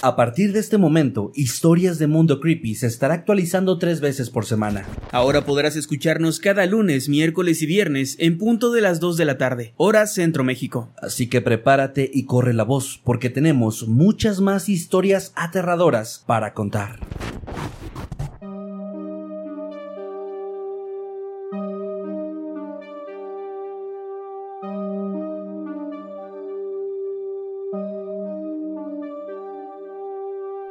A partir de este momento, Historias de Mundo Creepy se estará actualizando tres veces por semana. Ahora podrás escucharnos cada lunes, miércoles y viernes en punto de las 2 de la tarde, hora Centro México. Así que prepárate y corre la voz, porque tenemos muchas más historias aterradoras para contar.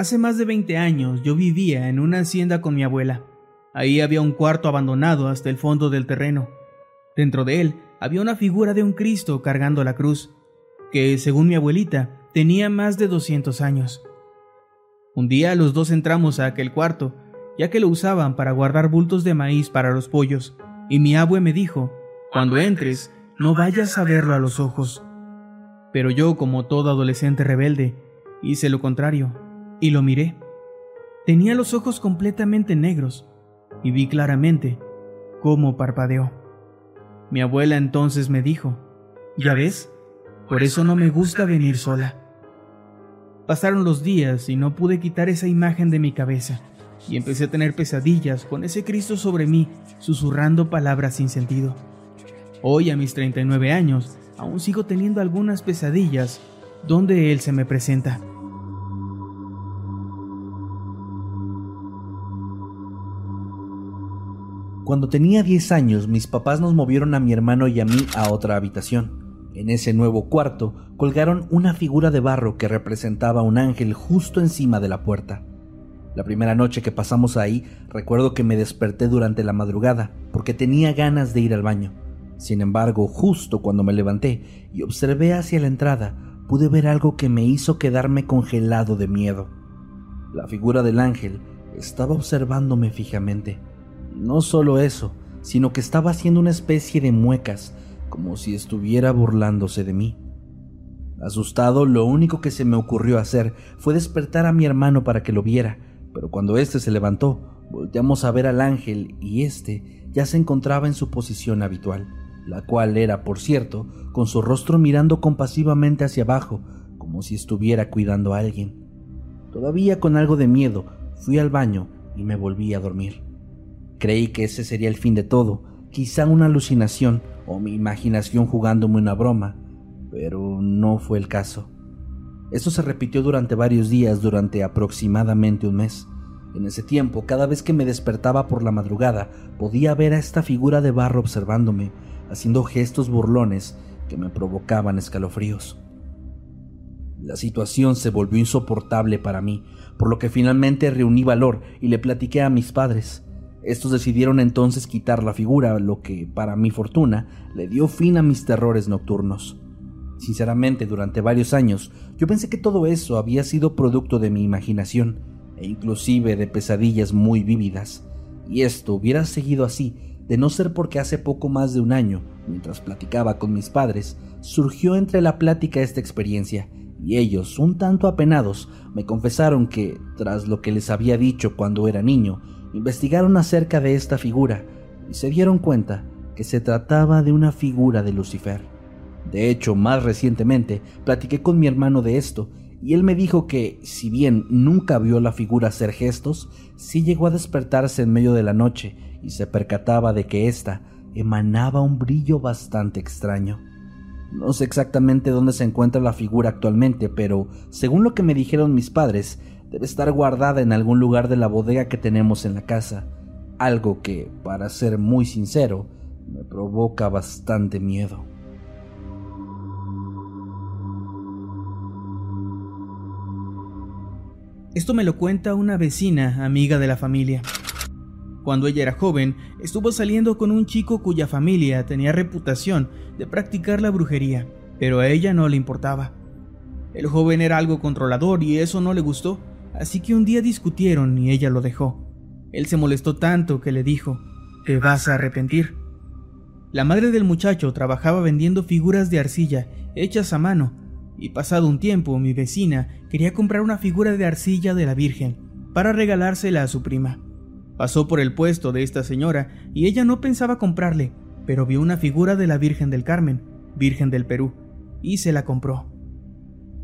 Hace más de 20 años yo vivía en una hacienda con mi abuela. Ahí había un cuarto abandonado hasta el fondo del terreno. Dentro de él había una figura de un Cristo cargando la cruz, que, según mi abuelita, tenía más de 200 años. Un día los dos entramos a aquel cuarto, ya que lo usaban para guardar bultos de maíz para los pollos, y mi abue me dijo, cuando entres, no vayas a verlo a los ojos. Pero yo, como todo adolescente rebelde, hice lo contrario y lo miré. Tenía los ojos completamente negros y vi claramente cómo parpadeó. Mi abuela entonces me dijo, ¿ya ves? Por eso no me gusta venir sola. Pasaron los días y no pude quitar esa imagen de mi cabeza y empecé a tener pesadillas con ese Cristo sobre mí, susurrando palabras sin sentido. Hoy, a mis 39 años, aún sigo teniendo algunas pesadillas donde Él se me presenta. Cuando tenía 10 años, mis papás nos movieron a mi hermano y a mí a otra habitación. En ese nuevo cuarto colgaron una figura de barro que representaba un ángel justo encima de la puerta. La primera noche que pasamos ahí, recuerdo que me desperté durante la madrugada porque tenía ganas de ir al baño. Sin embargo, justo cuando me levanté y observé hacia la entrada, pude ver algo que me hizo quedarme congelado de miedo. La figura del ángel estaba observándome fijamente. No solo eso, sino que estaba haciendo una especie de muecas, como si estuviera burlándose de mí. Asustado, lo único que se me ocurrió hacer fue despertar a mi hermano para que lo viera, pero cuando éste se levantó, volteamos a ver al ángel y éste ya se encontraba en su posición habitual, la cual era, por cierto, con su rostro mirando compasivamente hacia abajo, como si estuviera cuidando a alguien. Todavía con algo de miedo, fui al baño y me volví a dormir. Creí que ese sería el fin de todo, quizá una alucinación o mi imaginación jugándome una broma, pero no fue el caso. Esto se repitió durante varios días, durante aproximadamente un mes. En ese tiempo, cada vez que me despertaba por la madrugada, podía ver a esta figura de barro observándome, haciendo gestos burlones que me provocaban escalofríos. La situación se volvió insoportable para mí, por lo que finalmente reuní valor y le platiqué a mis padres. Estos decidieron entonces quitar la figura, lo que, para mi fortuna, le dio fin a mis terrores nocturnos. Sinceramente, durante varios años, yo pensé que todo eso había sido producto de mi imaginación, e inclusive de pesadillas muy vívidas. Y esto hubiera seguido así, de no ser porque hace poco más de un año, mientras platicaba con mis padres, surgió entre la plática esta experiencia, y ellos, un tanto apenados, me confesaron que, tras lo que les había dicho cuando era niño, investigaron acerca de esta figura y se dieron cuenta que se trataba de una figura de Lucifer. De hecho, más recientemente platiqué con mi hermano de esto y él me dijo que, si bien nunca vio la figura hacer gestos, sí llegó a despertarse en medio de la noche y se percataba de que ésta emanaba un brillo bastante extraño. No sé exactamente dónde se encuentra la figura actualmente, pero según lo que me dijeron mis padres, debe estar guardada en algún lugar de la bodega que tenemos en la casa, algo que, para ser muy sincero, me provoca bastante miedo. Esto me lo cuenta una vecina, amiga de la familia. Cuando ella era joven, estuvo saliendo con un chico cuya familia tenía reputación de practicar la brujería, pero a ella no le importaba. El joven era algo controlador y eso no le gustó, así que un día discutieron y ella lo dejó. Él se molestó tanto que le dijo, te vas a arrepentir. La madre del muchacho trabajaba vendiendo figuras de arcilla hechas a mano, y pasado un tiempo mi vecina quería comprar una figura de arcilla de la Virgen para regalársela a su prima. Pasó por el puesto de esta señora y ella no pensaba comprarle, pero vio una figura de la Virgen del Carmen, Virgen del Perú, y se la compró.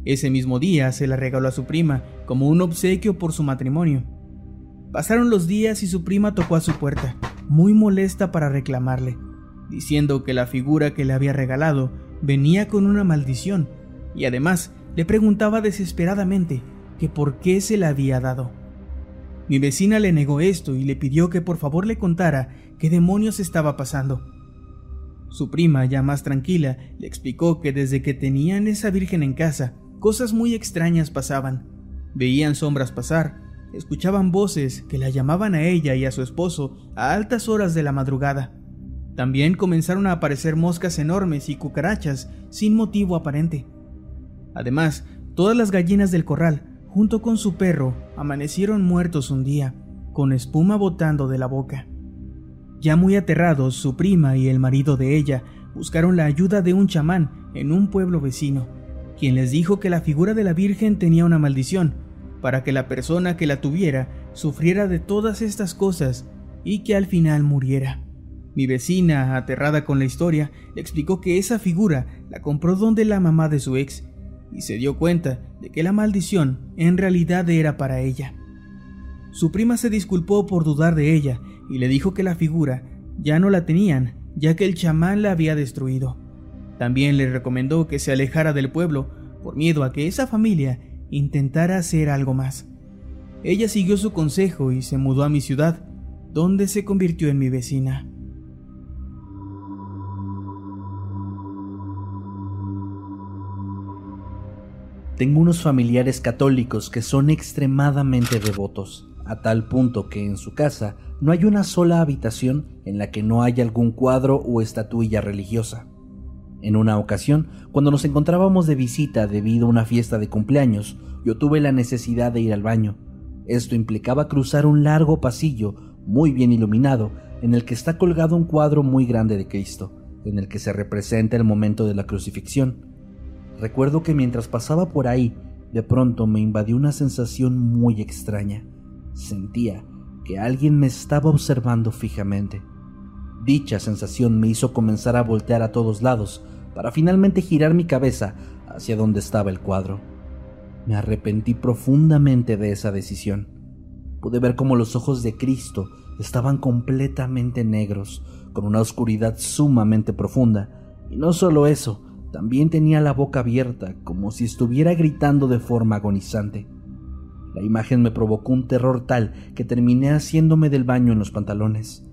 Ese mismo día se la regaló a su prima como un obsequio por su matrimonio. Pasaron los días y su prima tocó a su puerta, muy molesta para reclamarle, diciendo que la figura que le había regalado venía con una maldición, y además le preguntaba desesperadamente que por qué se la había dado. Mi vecina le negó esto y le pidió que por favor le contara qué demonios estaba pasando. Su prima, ya más tranquila, le explicó que desde que tenían esa virgen en casa, cosas muy extrañas pasaban. Veían sombras pasar, escuchaban voces que la llamaban a ella y a su esposo a altas horas de la madrugada. También comenzaron a aparecer moscas enormes y cucarachas sin motivo aparente. Además, todas las gallinas del corral junto con su perro, amanecieron muertos un día, con espuma botando de la boca. Ya muy aterrados, su prima y el marido de ella buscaron la ayuda de un chamán en un pueblo vecino, quien les dijo que la figura de la Virgen tenía una maldición, para que la persona que la tuviera sufriera de todas estas cosas y que al final muriera. Mi vecina, aterrada con la historia, le explicó que esa figura la compró donde la mamá de su ex y se dio cuenta de que la maldición en realidad era para ella. Su prima se disculpó por dudar de ella y le dijo que la figura ya no la tenían, ya que el chamán la había destruido. También le recomendó que se alejara del pueblo por miedo a que esa familia intentara hacer algo más. Ella siguió su consejo y se mudó a mi ciudad, donde se convirtió en mi vecina. Tengo unos familiares católicos que son extremadamente devotos, a tal punto que en su casa no hay una sola habitación en la que no haya algún cuadro o estatuilla religiosa. En una ocasión, cuando nos encontrábamos de visita debido a una fiesta de cumpleaños, yo tuve la necesidad de ir al baño. Esto implicaba cruzar un largo pasillo muy bien iluminado en el que está colgado un cuadro muy grande de Cristo, en el que se representa el momento de la crucifixión. Recuerdo que mientras pasaba por ahí, de pronto me invadió una sensación muy extraña. Sentía que alguien me estaba observando fijamente. Dicha sensación me hizo comenzar a voltear a todos lados para finalmente girar mi cabeza hacia donde estaba el cuadro. Me arrepentí profundamente de esa decisión. Pude ver cómo los ojos de Cristo estaban completamente negros, con una oscuridad sumamente profunda. Y no solo eso, también tenía la boca abierta, como si estuviera gritando de forma agonizante. La imagen me provocó un terror tal que terminé haciéndome del baño en los pantalones.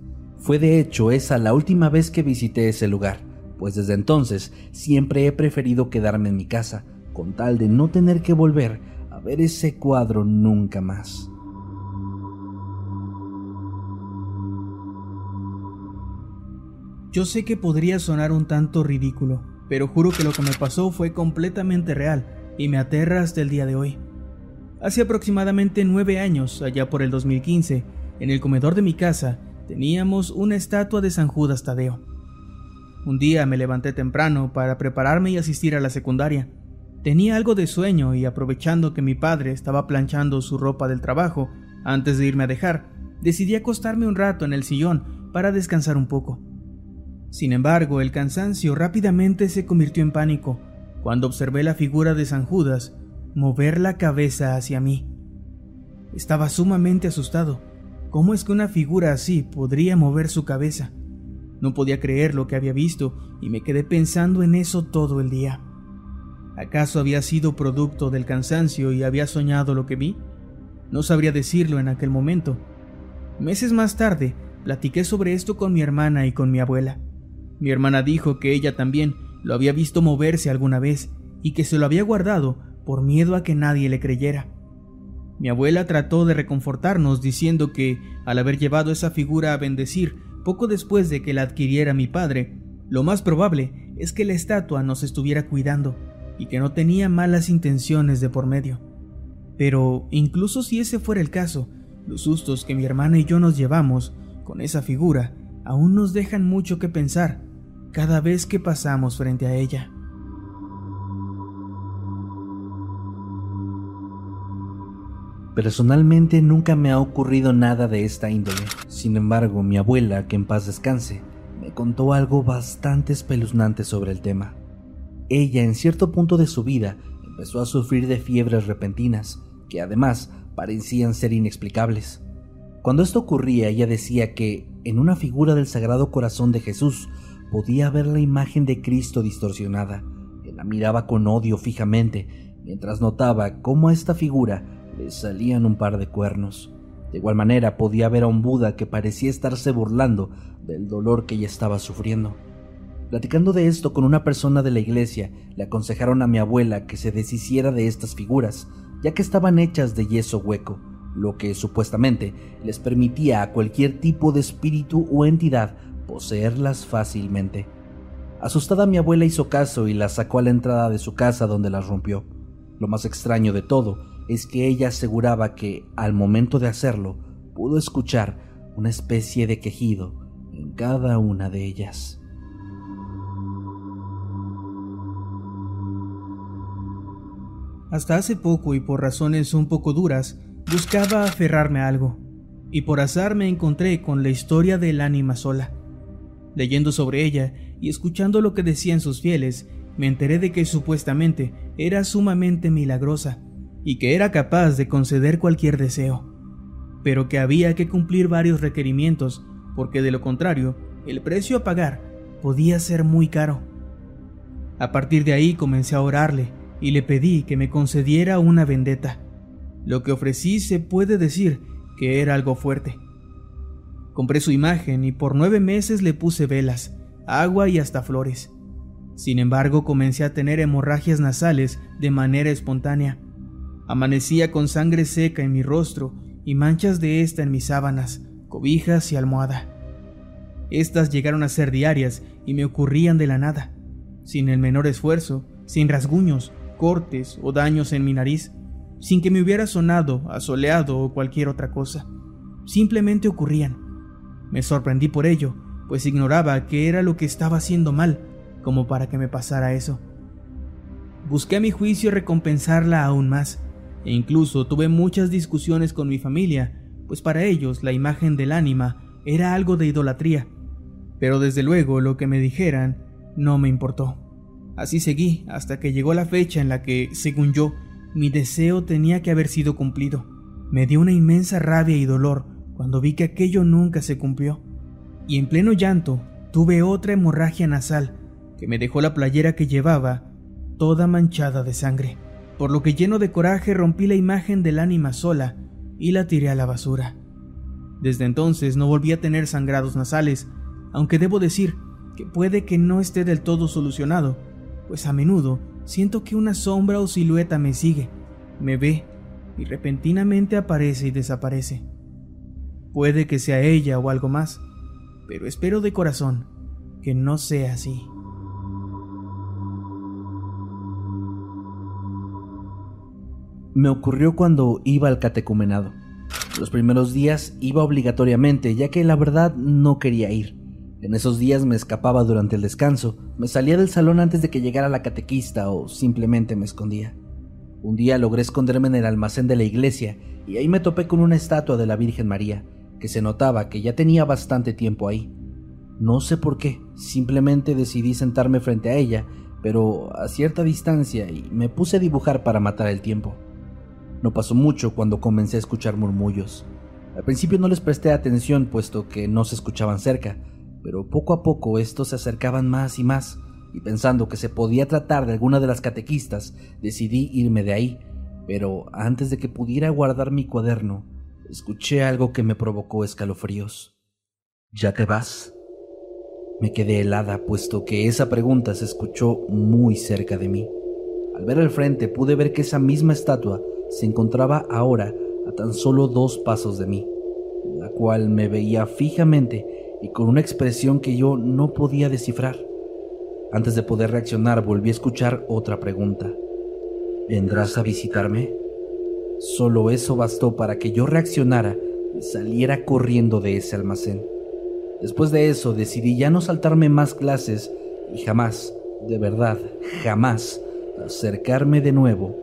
Fue de hecho esa la última vez que visité ese lugar, pues desde entonces siempre he preferido quedarme en mi casa, con tal de no tener que volver a ver ese cuadro nunca más. Yo sé que podría sonar un tanto ridículo, pero juro que lo que me pasó fue completamente real y me aterra hasta el día de hoy. Hace aproximadamente nueve años, allá por el 2015, en el comedor de mi casa teníamos una estatua de San Judas Tadeo. Un día me levanté temprano para prepararme y asistir a la secundaria. Tenía algo de sueño y aprovechando que mi padre estaba planchando su ropa del trabajo antes de irme a dejar, decidí acostarme un rato en el sillón para descansar un poco. Sin embargo, el cansancio rápidamente se convirtió en pánico cuando observé la figura de San Judas mover la cabeza hacia mí. Estaba sumamente asustado. ¿Cómo es que una figura así podría mover su cabeza? No podía creer lo que había visto y me quedé pensando en eso todo el día. ¿Acaso había sido producto del cansancio y había soñado lo que vi? No sabría decirlo en aquel momento. Meses más tarde, platiqué sobre esto con mi hermana y con mi abuela. Mi hermana dijo que ella también lo había visto moverse alguna vez y que se lo había guardado por miedo a que nadie le creyera. Mi abuela trató de reconfortarnos diciendo que, al haber llevado esa figura a bendecir poco después de que la adquiriera mi padre, lo más probable es que la estatua nos estuviera cuidando y que no tenía malas intenciones de por medio. Pero incluso si ese fuera el caso, los sustos que mi hermana y yo nos llevamos con esa figura aún nos dejan mucho que pensar cada vez que pasamos frente a ella. Personalmente nunca me ha ocurrido nada de esta índole. Sin embargo, mi abuela, que en paz descanse, me contó algo bastante espeluznante sobre el tema. Ella, en cierto punto de su vida, empezó a sufrir de fiebres repentinas, que además parecían ser inexplicables. Cuando esto ocurría, ella decía que en una figura del Sagrado Corazón de Jesús podía ver la imagen de Cristo distorsionada, que la miraba con odio fijamente, mientras notaba cómo esta figura le salían un par de cuernos. De igual manera podía ver a un Buda que parecía estarse burlando del dolor que ella estaba sufriendo. Platicando de esto con una persona de la iglesia, le aconsejaron a mi abuela que se deshiciera de estas figuras, ya que estaban hechas de yeso hueco, lo que supuestamente les permitía a cualquier tipo de espíritu o entidad poseerlas fácilmente. Asustada mi abuela hizo caso y las sacó a la entrada de su casa donde las rompió. Lo más extraño de todo es que ella aseguraba que, al momento de hacerlo, pudo escuchar una especie de quejido en cada una de ellas. Hasta hace poco y por razones un poco duras, buscaba aferrarme a algo, y por azar me encontré con la historia del ánima sola. Leyendo sobre ella y escuchando lo que decían sus fieles, me enteré de que supuestamente era sumamente milagrosa y que era capaz de conceder cualquier deseo, pero que había que cumplir varios requerimientos porque de lo contrario el precio a pagar podía ser muy caro. A partir de ahí comencé a orarle y le pedí que me concediera una vendetta. Lo que ofrecí se puede decir que era algo fuerte. Compré su imagen y por nueve meses le puse velas, agua y hasta flores. Sin embargo, comencé a tener hemorragias nasales de manera espontánea. Amanecía con sangre seca en mi rostro y manchas de esta en mis sábanas, cobijas y almohada. Estas llegaron a ser diarias y me ocurrían de la nada, sin el menor esfuerzo, sin rasguños cortes o daños en mi nariz, sin que me hubiera sonado, asoleado o cualquier otra cosa. Simplemente ocurrían. Me sorprendí por ello, pues ignoraba que era lo que estaba haciendo mal, como para que me pasara eso. Busqué a mi juicio recompensarla aún más, e incluso tuve muchas discusiones con mi familia, pues para ellos la imagen del ánima era algo de idolatría. Pero desde luego lo que me dijeran no me importó. Así seguí hasta que llegó la fecha en la que, según yo, mi deseo tenía que haber sido cumplido. Me dio una inmensa rabia y dolor cuando vi que aquello nunca se cumplió. Y en pleno llanto tuve otra hemorragia nasal que me dejó la playera que llevaba toda manchada de sangre, por lo que lleno de coraje rompí la imagen del ánima sola y la tiré a la basura. Desde entonces no volví a tener sangrados nasales, aunque debo decir que puede que no esté del todo solucionado, pues a menudo siento que una sombra o silueta me sigue, me ve y repentinamente aparece y desaparece. Puede que sea ella o algo más, pero espero de corazón que no sea así. Me ocurrió cuando iba al catecumenado. Los primeros días iba obligatoriamente, ya que la verdad no quería ir. En esos días me escapaba durante el descanso, me salía del salón antes de que llegara la catequista o simplemente me escondía. Un día logré esconderme en el almacén de la iglesia y ahí me topé con una estatua de la Virgen María, que se notaba que ya tenía bastante tiempo ahí. No sé por qué, simplemente decidí sentarme frente a ella pero a cierta distancia y me puse a dibujar para matar el tiempo. No pasó mucho cuando comencé a escuchar murmullos. Al principio no les presté atención puesto que no se escuchaban cerca, pero poco a poco estos se acercaban más y más, y pensando que se podía tratar de alguna de las catequistas, decidí irme de ahí, pero antes de que pudiera guardar mi cuaderno, escuché algo que me provocó escalofríos. ¿Ya te vas? Me quedé helada, puesto que esa pregunta se escuchó muy cerca de mí. Al ver al frente pude ver que esa misma estatua se encontraba ahora a tan solo dos pasos de mí, la cual me veía fijamente y con una expresión que yo no podía descifrar. Antes de poder reaccionar volví a escuchar otra pregunta. ¿Vendrás a visitarme? Solo eso bastó para que yo reaccionara y saliera corriendo de ese almacén. Después de eso decidí ya no saltarme más clases y jamás, de verdad, jamás, acercarme de nuevo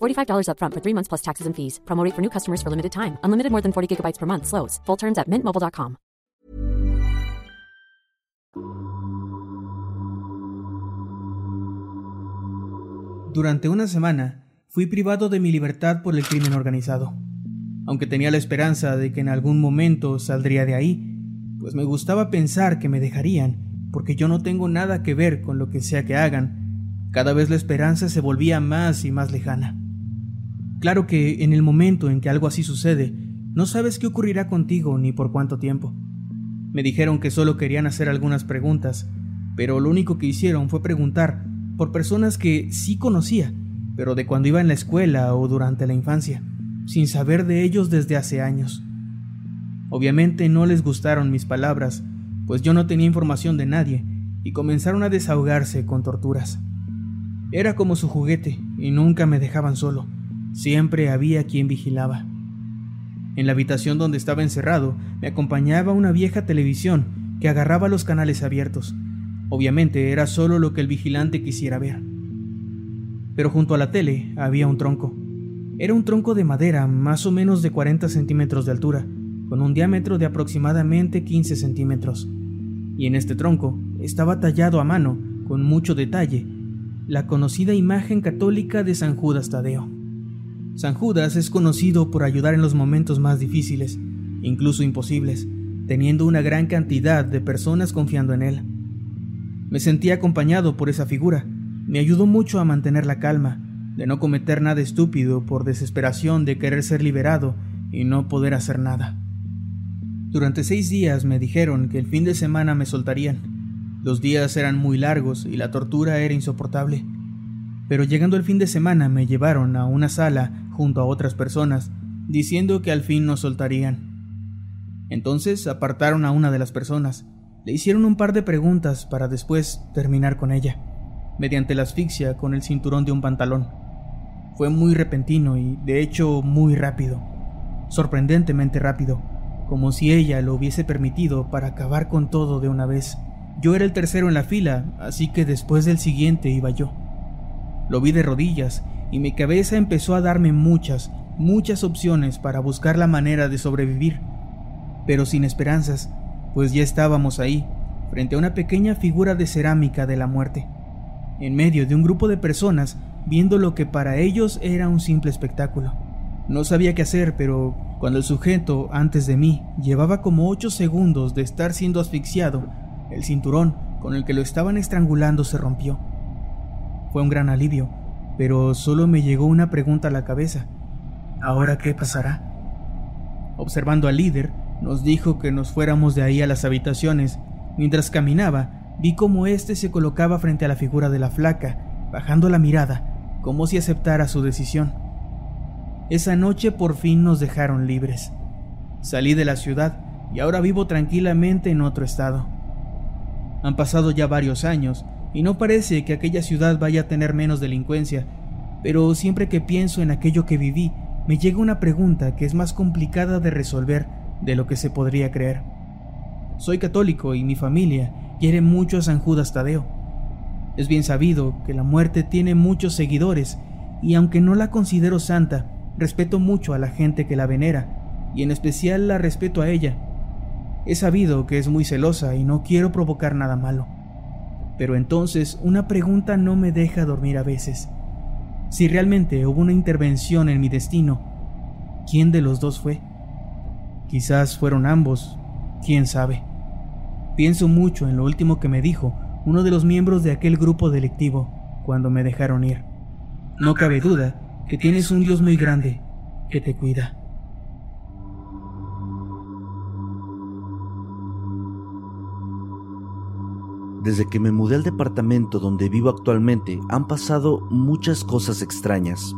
$45 upfront for three months plus taxes and fees. Promo for new customers for limited time. Unlimited more than 40 gigabytes per month. Durante una semana fui privado de mi libertad por el crimen organizado. Aunque tenía la esperanza de que en algún momento saldría de ahí, pues me gustaba pensar que me dejarían, porque yo no tengo nada que ver con lo que sea que hagan. Cada vez la esperanza se volvía más y más lejana. Claro que en el momento en que algo así sucede, no sabes qué ocurrirá contigo ni por cuánto tiempo. Me dijeron que solo querían hacer algunas preguntas, pero lo único que hicieron fue preguntar por personas que sí conocía, pero de cuando iba en la escuela o durante la infancia, sin saber de ellos desde hace años. Obviamente no les gustaron mis palabras, pues yo no tenía información de nadie, y comenzaron a desahogarse con torturas. Era como su juguete, y nunca me dejaban solo. Siempre había quien vigilaba. En la habitación donde estaba encerrado me acompañaba una vieja televisión que agarraba los canales abiertos. Obviamente era solo lo que el vigilante quisiera ver. Pero junto a la tele había un tronco. Era un tronco de madera más o menos de 40 centímetros de altura, con un diámetro de aproximadamente 15 centímetros. Y en este tronco estaba tallado a mano, con mucho detalle, la conocida imagen católica de San Judas Tadeo. San Judas es conocido por ayudar en los momentos más difíciles, incluso imposibles, teniendo una gran cantidad de personas confiando en él. Me sentí acompañado por esa figura. Me ayudó mucho a mantener la calma, de no cometer nada estúpido por desesperación de querer ser liberado y no poder hacer nada. Durante seis días me dijeron que el fin de semana me soltarían. Los días eran muy largos y la tortura era insoportable. Pero llegando el fin de semana me llevaron a una sala junto a otras personas, diciendo que al fin nos soltarían. Entonces apartaron a una de las personas, le hicieron un par de preguntas para después terminar con ella, mediante la asfixia con el cinturón de un pantalón. Fue muy repentino y, de hecho, muy rápido, sorprendentemente rápido, como si ella lo hubiese permitido para acabar con todo de una vez. Yo era el tercero en la fila, así que después del siguiente iba yo. Lo vi de rodillas y mi cabeza empezó a darme muchas, muchas opciones para buscar la manera de sobrevivir, pero sin esperanzas, pues ya estábamos ahí, frente a una pequeña figura de cerámica de la muerte, en medio de un grupo de personas viendo lo que para ellos era un simple espectáculo. No sabía qué hacer, pero cuando el sujeto antes de mí llevaba como ocho segundos de estar siendo asfixiado, el cinturón con el que lo estaban estrangulando se rompió. Fue un gran alivio, pero solo me llegó una pregunta a la cabeza. ¿Ahora qué pasará? Observando al líder, nos dijo que nos fuéramos de ahí a las habitaciones. Mientras caminaba, vi cómo éste se colocaba frente a la figura de la flaca, bajando la mirada, como si aceptara su decisión. Esa noche por fin nos dejaron libres. Salí de la ciudad y ahora vivo tranquilamente en otro estado. Han pasado ya varios años y no parece que aquella ciudad vaya a tener menos delincuencia, pero siempre que pienso en aquello que viví, me llega una pregunta que es más complicada de resolver de lo que se podría creer. Soy católico y mi familia quiere mucho a San Judas Tadeo. Es bien sabido que la muerte tiene muchos seguidores y aunque no la considero santa, respeto mucho a la gente que la venera y en especial la respeto a ella. He sabido que es muy celosa y no quiero provocar nada malo. Pero entonces una pregunta no me deja dormir a veces. Si realmente hubo una intervención en mi destino, ¿quién de los dos fue? Quizás fueron ambos, quién sabe. Pienso mucho en lo último que me dijo uno de los miembros de aquel grupo delictivo cuando me dejaron ir. No cabe duda que tienes un Dios muy grande que te cuida. Desde que me mudé al departamento donde vivo actualmente han pasado muchas cosas extrañas.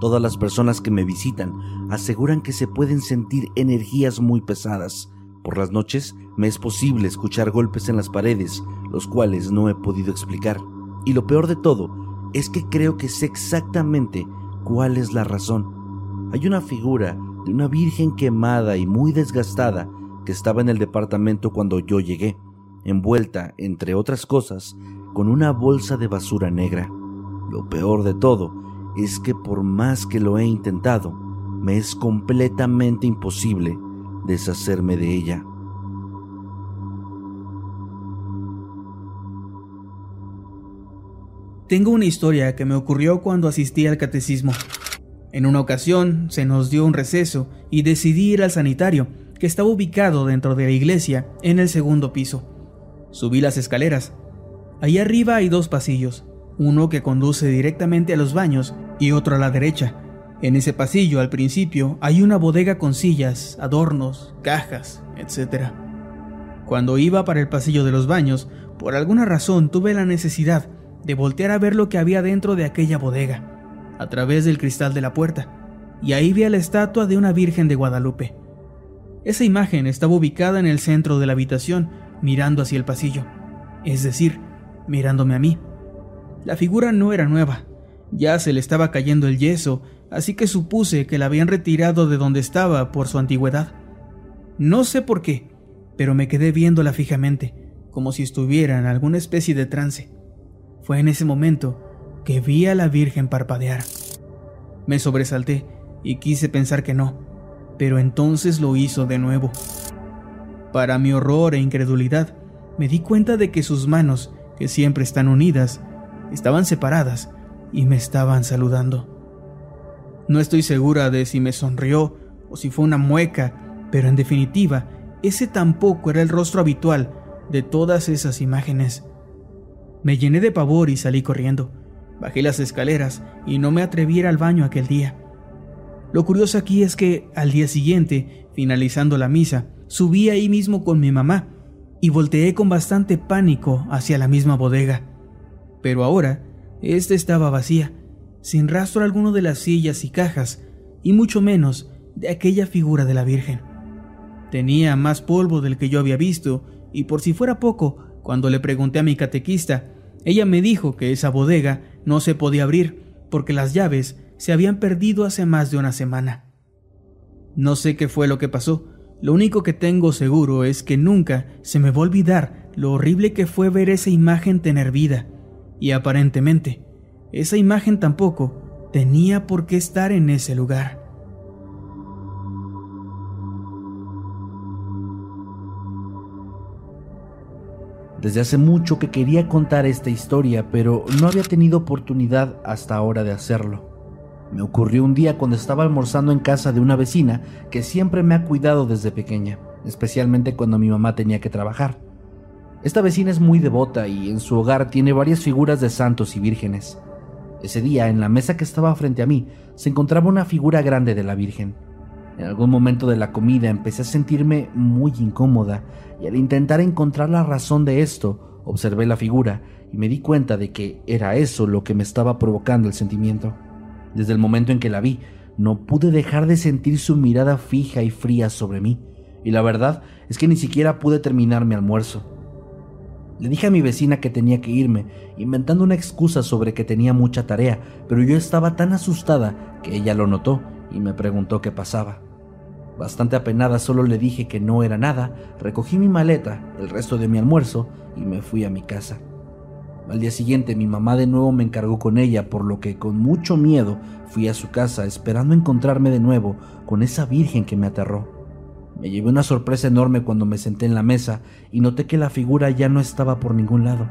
Todas las personas que me visitan aseguran que se pueden sentir energías muy pesadas. Por las noches me es posible escuchar golpes en las paredes, los cuales no he podido explicar. Y lo peor de todo es que creo que sé exactamente cuál es la razón. Hay una figura de una virgen quemada y muy desgastada que estaba en el departamento cuando yo llegué envuelta, entre otras cosas, con una bolsa de basura negra. Lo peor de todo es que por más que lo he intentado, me es completamente imposible deshacerme de ella. Tengo una historia que me ocurrió cuando asistí al catecismo. En una ocasión se nos dio un receso y decidí ir al sanitario, que estaba ubicado dentro de la iglesia, en el segundo piso. Subí las escaleras. Allí arriba hay dos pasillos, uno que conduce directamente a los baños y otro a la derecha. En ese pasillo, al principio, hay una bodega con sillas, adornos, cajas, etc. Cuando iba para el pasillo de los baños, por alguna razón tuve la necesidad de voltear a ver lo que había dentro de aquella bodega, a través del cristal de la puerta, y ahí vi a la estatua de una Virgen de Guadalupe. Esa imagen estaba ubicada en el centro de la habitación mirando hacia el pasillo, es decir, mirándome a mí. La figura no era nueva, ya se le estaba cayendo el yeso, así que supuse que la habían retirado de donde estaba por su antigüedad. No sé por qué, pero me quedé viéndola fijamente, como si estuviera en alguna especie de trance. Fue en ese momento que vi a la Virgen parpadear. Me sobresalté y quise pensar que no, pero entonces lo hizo de nuevo. Para mi horror e incredulidad, me di cuenta de que sus manos, que siempre están unidas, estaban separadas y me estaban saludando. No estoy segura de si me sonrió o si fue una mueca, pero en definitiva, ese tampoco era el rostro habitual de todas esas imágenes. Me llené de pavor y salí corriendo. Bajé las escaleras y no me atreví al baño aquel día. Lo curioso aquí es que al día siguiente, finalizando la misa, subí ahí mismo con mi mamá y volteé con bastante pánico hacia la misma bodega. Pero ahora, esta estaba vacía, sin rastro alguno de las sillas y cajas, y mucho menos de aquella figura de la Virgen. Tenía más polvo del que yo había visto, y por si fuera poco, cuando le pregunté a mi catequista, ella me dijo que esa bodega no se podía abrir porque las llaves se habían perdido hace más de una semana. No sé qué fue lo que pasó, lo único que tengo seguro es que nunca se me va a olvidar lo horrible que fue ver esa imagen tener vida. Y aparentemente, esa imagen tampoco tenía por qué estar en ese lugar. Desde hace mucho que quería contar esta historia, pero no había tenido oportunidad hasta ahora de hacerlo. Me ocurrió un día cuando estaba almorzando en casa de una vecina que siempre me ha cuidado desde pequeña, especialmente cuando mi mamá tenía que trabajar. Esta vecina es muy devota y en su hogar tiene varias figuras de santos y vírgenes. Ese día, en la mesa que estaba frente a mí, se encontraba una figura grande de la Virgen. En algún momento de la comida empecé a sentirme muy incómoda y al intentar encontrar la razón de esto, observé la figura y me di cuenta de que era eso lo que me estaba provocando el sentimiento. Desde el momento en que la vi, no pude dejar de sentir su mirada fija y fría sobre mí, y la verdad es que ni siquiera pude terminar mi almuerzo. Le dije a mi vecina que tenía que irme, inventando una excusa sobre que tenía mucha tarea, pero yo estaba tan asustada que ella lo notó y me preguntó qué pasaba. Bastante apenada solo le dije que no era nada, recogí mi maleta, el resto de mi almuerzo y me fui a mi casa. Al día siguiente mi mamá de nuevo me encargó con ella, por lo que con mucho miedo fui a su casa esperando encontrarme de nuevo con esa virgen que me aterró. Me llevé una sorpresa enorme cuando me senté en la mesa y noté que la figura ya no estaba por ningún lado.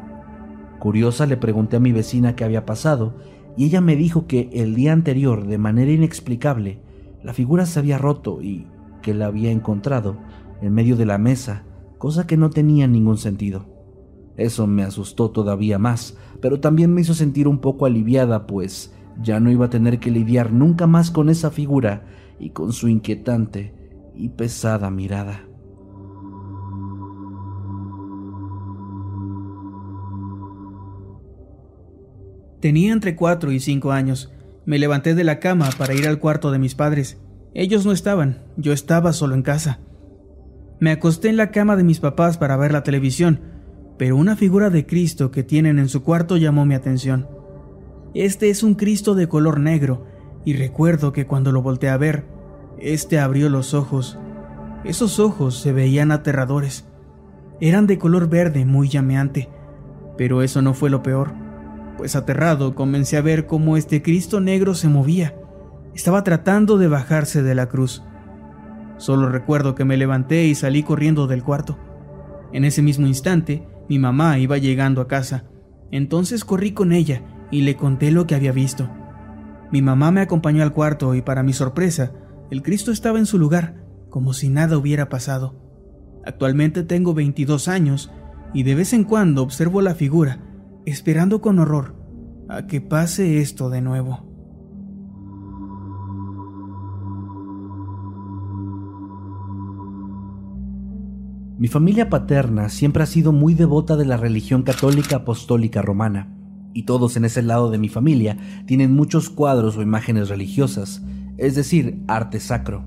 Curiosa le pregunté a mi vecina qué había pasado y ella me dijo que el día anterior, de manera inexplicable, la figura se había roto y que la había encontrado en medio de la mesa, cosa que no tenía ningún sentido. Eso me asustó todavía más, pero también me hizo sentir un poco aliviada, pues ya no iba a tener que lidiar nunca más con esa figura y con su inquietante y pesada mirada. Tenía entre cuatro y cinco años. Me levanté de la cama para ir al cuarto de mis padres. Ellos no estaban, yo estaba solo en casa. Me acosté en la cama de mis papás para ver la televisión, pero una figura de Cristo que tienen en su cuarto llamó mi atención. Este es un Cristo de color negro, y recuerdo que cuando lo volteé a ver, este abrió los ojos. Esos ojos se veían aterradores. Eran de color verde muy llameante. Pero eso no fue lo peor, pues aterrado comencé a ver cómo este Cristo negro se movía. Estaba tratando de bajarse de la cruz. Solo recuerdo que me levanté y salí corriendo del cuarto. En ese mismo instante, mi mamá iba llegando a casa. Entonces corrí con ella y le conté lo que había visto. Mi mamá me acompañó al cuarto y para mi sorpresa, el Cristo estaba en su lugar, como si nada hubiera pasado. Actualmente tengo 22 años y de vez en cuando observo la figura, esperando con horror a que pase esto de nuevo. Mi familia paterna siempre ha sido muy devota de la religión católica apostólica romana, y todos en ese lado de mi familia tienen muchos cuadros o imágenes religiosas, es decir, arte sacro.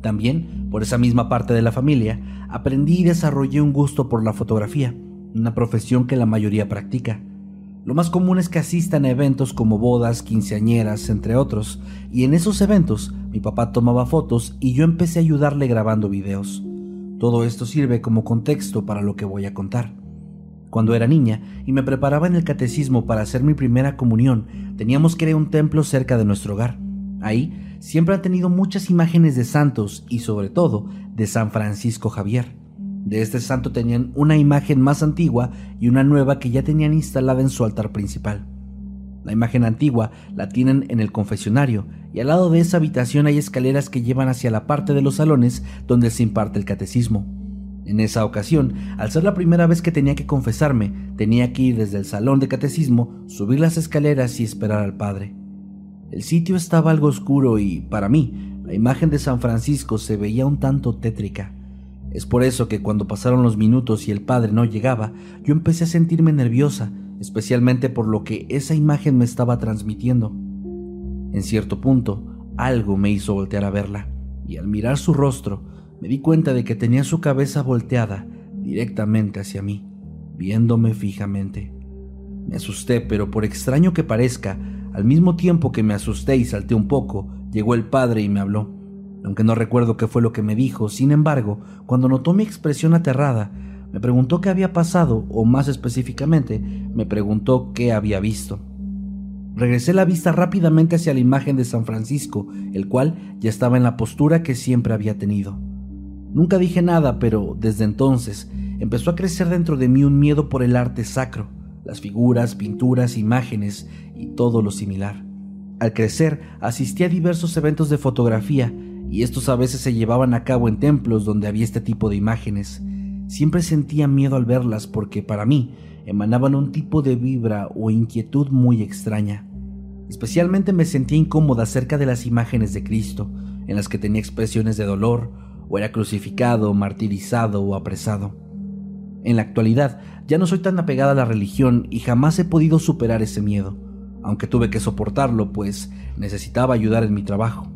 También, por esa misma parte de la familia, aprendí y desarrollé un gusto por la fotografía, una profesión que la mayoría practica. Lo más común es que asistan a eventos como bodas, quinceañeras, entre otros, y en esos eventos mi papá tomaba fotos y yo empecé a ayudarle grabando videos. Todo esto sirve como contexto para lo que voy a contar. Cuando era niña y me preparaba en el catecismo para hacer mi primera comunión, teníamos que ir a un templo cerca de nuestro hogar. Ahí siempre han tenido muchas imágenes de santos y sobre todo de San Francisco Javier. De este santo tenían una imagen más antigua y una nueva que ya tenían instalada en su altar principal. La imagen antigua la tienen en el confesionario y al lado de esa habitación hay escaleras que llevan hacia la parte de los salones donde se imparte el catecismo. En esa ocasión, al ser la primera vez que tenía que confesarme, tenía que ir desde el salón de catecismo, subir las escaleras y esperar al padre. El sitio estaba algo oscuro y, para mí, la imagen de San Francisco se veía un tanto tétrica. Es por eso que cuando pasaron los minutos y el padre no llegaba, yo empecé a sentirme nerviosa, especialmente por lo que esa imagen me estaba transmitiendo. En cierto punto, algo me hizo voltear a verla, y al mirar su rostro, me di cuenta de que tenía su cabeza volteada directamente hacia mí, viéndome fijamente. Me asusté, pero por extraño que parezca, al mismo tiempo que me asusté y salté un poco, llegó el padre y me habló. Aunque no recuerdo qué fue lo que me dijo, sin embargo, cuando notó mi expresión aterrada, me preguntó qué había pasado, o más específicamente, me preguntó qué había visto. Regresé la vista rápidamente hacia la imagen de San Francisco, el cual ya estaba en la postura que siempre había tenido. Nunca dije nada, pero desde entonces empezó a crecer dentro de mí un miedo por el arte sacro las figuras, pinturas, imágenes y todo lo similar. Al crecer, asistí a diversos eventos de fotografía y estos a veces se llevaban a cabo en templos donde había este tipo de imágenes. Siempre sentía miedo al verlas porque para mí emanaban un tipo de vibra o inquietud muy extraña. Especialmente me sentía incómoda acerca de las imágenes de Cristo, en las que tenía expresiones de dolor, o era crucificado, martirizado o apresado. En la actualidad ya no soy tan apegada a la religión y jamás he podido superar ese miedo, aunque tuve que soportarlo pues necesitaba ayudar en mi trabajo.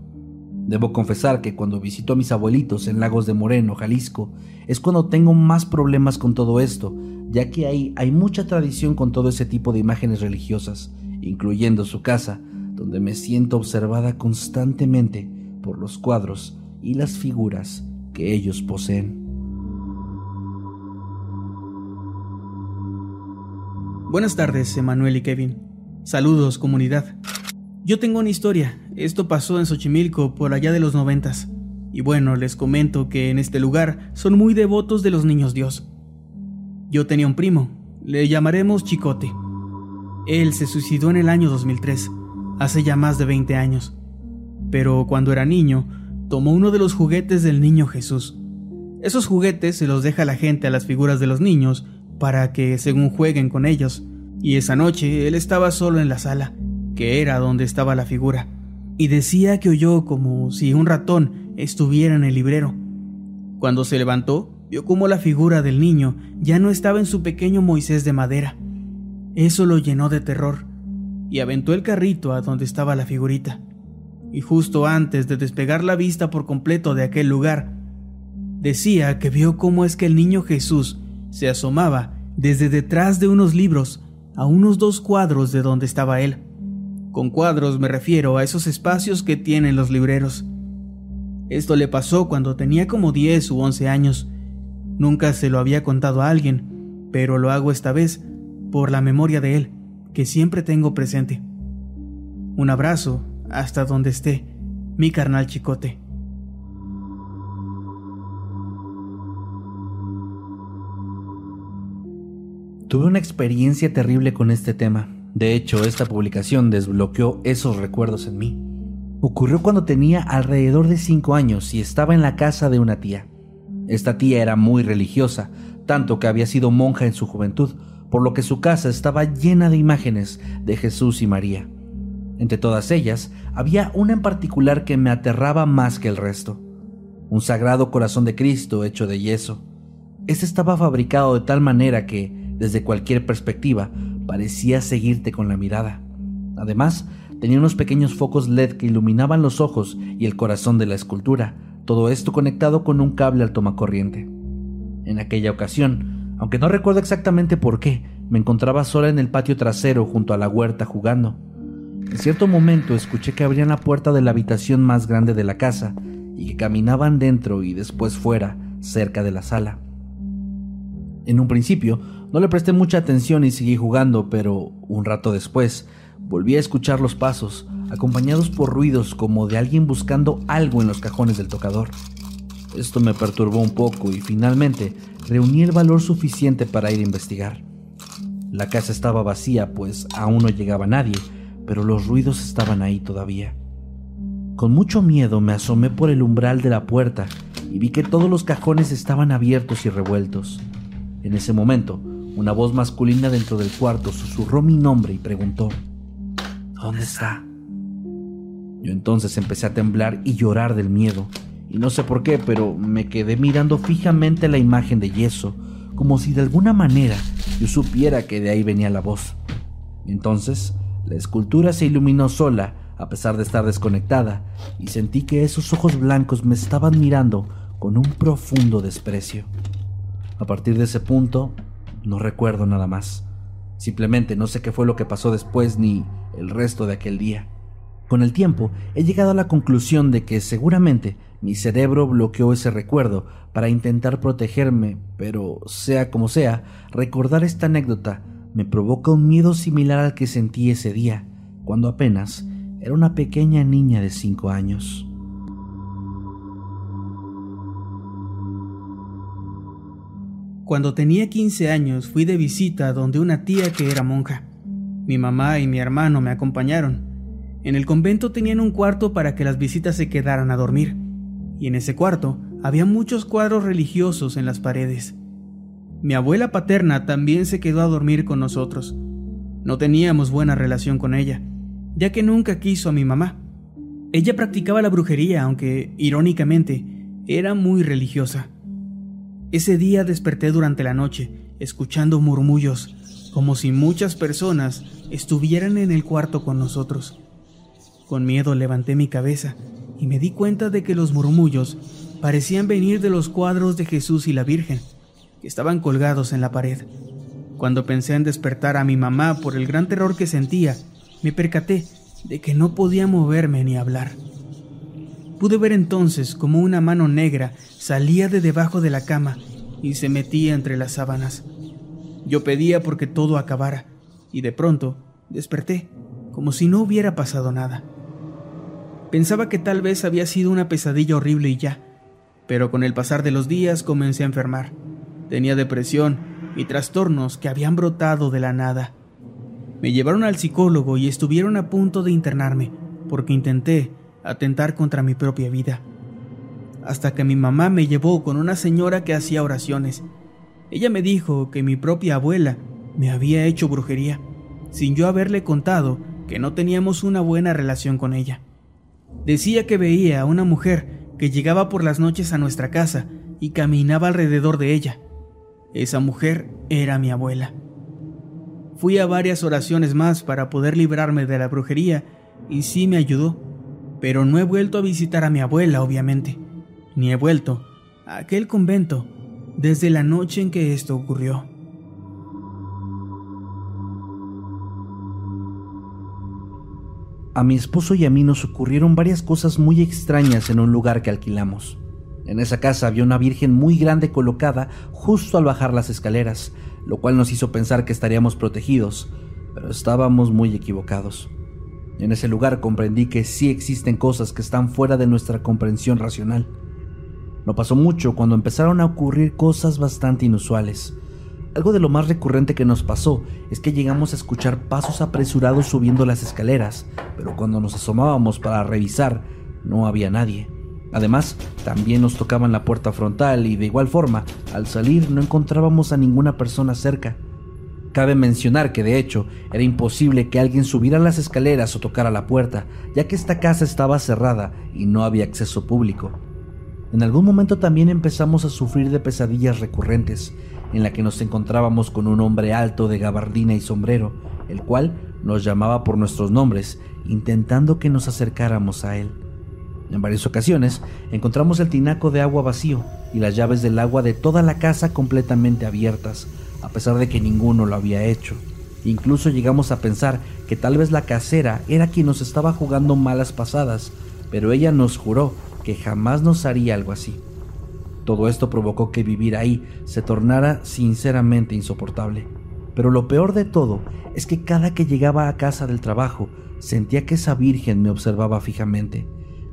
Debo confesar que cuando visito a mis abuelitos en Lagos de Moreno, Jalisco, es cuando tengo más problemas con todo esto, ya que ahí hay mucha tradición con todo ese tipo de imágenes religiosas, incluyendo su casa, donde me siento observada constantemente por los cuadros y las figuras que ellos poseen. Buenas tardes, Emanuel y Kevin. Saludos, comunidad. Yo tengo una historia. Esto pasó en Xochimilco por allá de los noventas. Y bueno, les comento que en este lugar son muy devotos de los niños Dios. Yo tenía un primo, le llamaremos Chicote. Él se suicidó en el año 2003, hace ya más de 20 años. Pero cuando era niño, tomó uno de los juguetes del niño Jesús. Esos juguetes se los deja la gente a las figuras de los niños para que según jueguen con ellos. Y esa noche él estaba solo en la sala, que era donde estaba la figura, y decía que oyó como si un ratón estuviera en el librero. Cuando se levantó, vio cómo la figura del niño ya no estaba en su pequeño Moisés de madera. Eso lo llenó de terror, y aventó el carrito a donde estaba la figurita. Y justo antes de despegar la vista por completo de aquel lugar, decía que vio cómo es que el niño Jesús se asomaba desde detrás de unos libros a unos dos cuadros de donde estaba él. Con cuadros me refiero a esos espacios que tienen los libreros. Esto le pasó cuando tenía como 10 u 11 años. Nunca se lo había contado a alguien, pero lo hago esta vez por la memoria de él, que siempre tengo presente. Un abrazo hasta donde esté, mi carnal chicote. Tuve una experiencia terrible con este tema. De hecho, esta publicación desbloqueó esos recuerdos en mí. Ocurrió cuando tenía alrededor de 5 años y estaba en la casa de una tía. Esta tía era muy religiosa, tanto que había sido monja en su juventud, por lo que su casa estaba llena de imágenes de Jesús y María. Entre todas ellas, había una en particular que me aterraba más que el resto. Un sagrado corazón de Cristo hecho de yeso. Este estaba fabricado de tal manera que, desde cualquier perspectiva, parecía seguirte con la mirada. Además, tenía unos pequeños focos LED que iluminaban los ojos y el corazón de la escultura, todo esto conectado con un cable al tomacorriente. En aquella ocasión, aunque no recuerdo exactamente por qué, me encontraba sola en el patio trasero junto a la huerta jugando. En cierto momento escuché que abrían la puerta de la habitación más grande de la casa y que caminaban dentro y después fuera, cerca de la sala. En un principio no le presté mucha atención y seguí jugando, pero un rato después volví a escuchar los pasos, acompañados por ruidos como de alguien buscando algo en los cajones del tocador. Esto me perturbó un poco y finalmente reuní el valor suficiente para ir a investigar. La casa estaba vacía, pues aún no llegaba nadie, pero los ruidos estaban ahí todavía. Con mucho miedo me asomé por el umbral de la puerta y vi que todos los cajones estaban abiertos y revueltos. En ese momento, una voz masculina dentro del cuarto susurró mi nombre y preguntó, ¿Dónde está? Yo entonces empecé a temblar y llorar del miedo, y no sé por qué, pero me quedé mirando fijamente la imagen de yeso, como si de alguna manera yo supiera que de ahí venía la voz. Entonces, la escultura se iluminó sola, a pesar de estar desconectada, y sentí que esos ojos blancos me estaban mirando con un profundo desprecio. A partir de ese punto, no recuerdo nada más. Simplemente no sé qué fue lo que pasó después ni el resto de aquel día. Con el tiempo he llegado a la conclusión de que seguramente mi cerebro bloqueó ese recuerdo para intentar protegerme, pero sea como sea, recordar esta anécdota me provoca un miedo similar al que sentí ese día, cuando apenas era una pequeña niña de cinco años. Cuando tenía 15 años fui de visita donde una tía que era monja. Mi mamá y mi hermano me acompañaron. En el convento tenían un cuarto para que las visitas se quedaran a dormir, y en ese cuarto había muchos cuadros religiosos en las paredes. Mi abuela paterna también se quedó a dormir con nosotros. No teníamos buena relación con ella, ya que nunca quiso a mi mamá. Ella practicaba la brujería, aunque, irónicamente, era muy religiosa. Ese día desperté durante la noche, escuchando murmullos, como si muchas personas estuvieran en el cuarto con nosotros. Con miedo levanté mi cabeza y me di cuenta de que los murmullos parecían venir de los cuadros de Jesús y la Virgen, que estaban colgados en la pared. Cuando pensé en despertar a mi mamá por el gran terror que sentía, me percaté de que no podía moverme ni hablar. Pude ver entonces como una mano negra salía de debajo de la cama y se metía entre las sábanas. Yo pedía porque todo acabara, y de pronto desperté, como si no hubiera pasado nada. Pensaba que tal vez había sido una pesadilla horrible y ya, pero con el pasar de los días comencé a enfermar. Tenía depresión y trastornos que habían brotado de la nada. Me llevaron al psicólogo y estuvieron a punto de internarme, porque intenté atentar contra mi propia vida. Hasta que mi mamá me llevó con una señora que hacía oraciones. Ella me dijo que mi propia abuela me había hecho brujería, sin yo haberle contado que no teníamos una buena relación con ella. Decía que veía a una mujer que llegaba por las noches a nuestra casa y caminaba alrededor de ella. Esa mujer era mi abuela. Fui a varias oraciones más para poder librarme de la brujería y sí me ayudó, pero no he vuelto a visitar a mi abuela, obviamente, ni he vuelto a aquel convento desde la noche en que esto ocurrió. A mi esposo y a mí nos ocurrieron varias cosas muy extrañas en un lugar que alquilamos. En esa casa había una virgen muy grande colocada justo al bajar las escaleras, lo cual nos hizo pensar que estaríamos protegidos, pero estábamos muy equivocados. En ese lugar comprendí que sí existen cosas que están fuera de nuestra comprensión racional. No pasó mucho cuando empezaron a ocurrir cosas bastante inusuales. Algo de lo más recurrente que nos pasó es que llegamos a escuchar pasos apresurados subiendo las escaleras, pero cuando nos asomábamos para revisar, no había nadie. Además, también nos tocaban la puerta frontal y de igual forma, al salir no encontrábamos a ninguna persona cerca. Cabe mencionar que de hecho era imposible que alguien subiera las escaleras o tocara la puerta, ya que esta casa estaba cerrada y no había acceso público. En algún momento también empezamos a sufrir de pesadillas recurrentes, en la que nos encontrábamos con un hombre alto de gabardina y sombrero, el cual nos llamaba por nuestros nombres, intentando que nos acercáramos a él. En varias ocasiones encontramos el tinaco de agua vacío y las llaves del agua de toda la casa completamente abiertas, a pesar de que ninguno lo había hecho. Incluso llegamos a pensar que tal vez la casera era quien nos estaba jugando malas pasadas, pero ella nos juró que jamás nos haría algo así. Todo esto provocó que vivir ahí se tornara sinceramente insoportable. Pero lo peor de todo es que cada que llegaba a casa del trabajo sentía que esa virgen me observaba fijamente,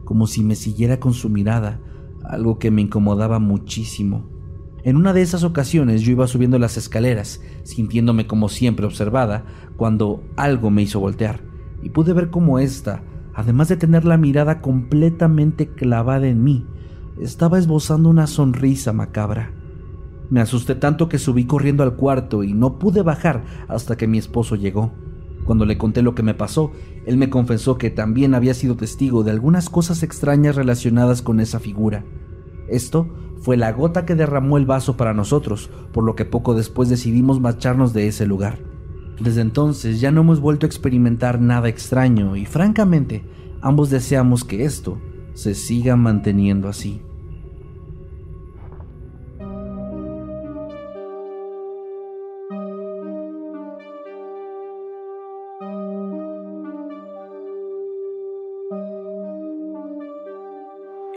como si me siguiera con su mirada, algo que me incomodaba muchísimo. En una de esas ocasiones yo iba subiendo las escaleras, sintiéndome como siempre observada, cuando algo me hizo voltear, y pude ver cómo ésta, además de tener la mirada completamente clavada en mí, estaba esbozando una sonrisa macabra. Me asusté tanto que subí corriendo al cuarto y no pude bajar hasta que mi esposo llegó. Cuando le conté lo que me pasó, él me confesó que también había sido testigo de algunas cosas extrañas relacionadas con esa figura. Esto fue la gota que derramó el vaso para nosotros, por lo que poco después decidimos marcharnos de ese lugar. Desde entonces ya no hemos vuelto a experimentar nada extraño y francamente ambos deseamos que esto se siga manteniendo así.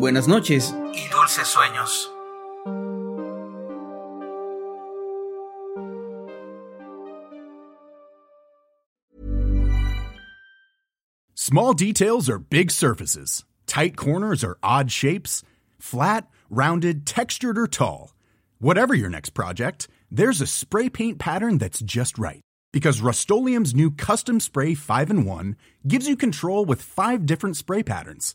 Buenas noches. Y dulces sueños. Small details are big surfaces. Tight corners are odd shapes. Flat, rounded, textured, or tall. Whatever your next project, there's a spray paint pattern that's just right. Because Rust new Custom Spray 5 in 1 gives you control with five different spray patterns.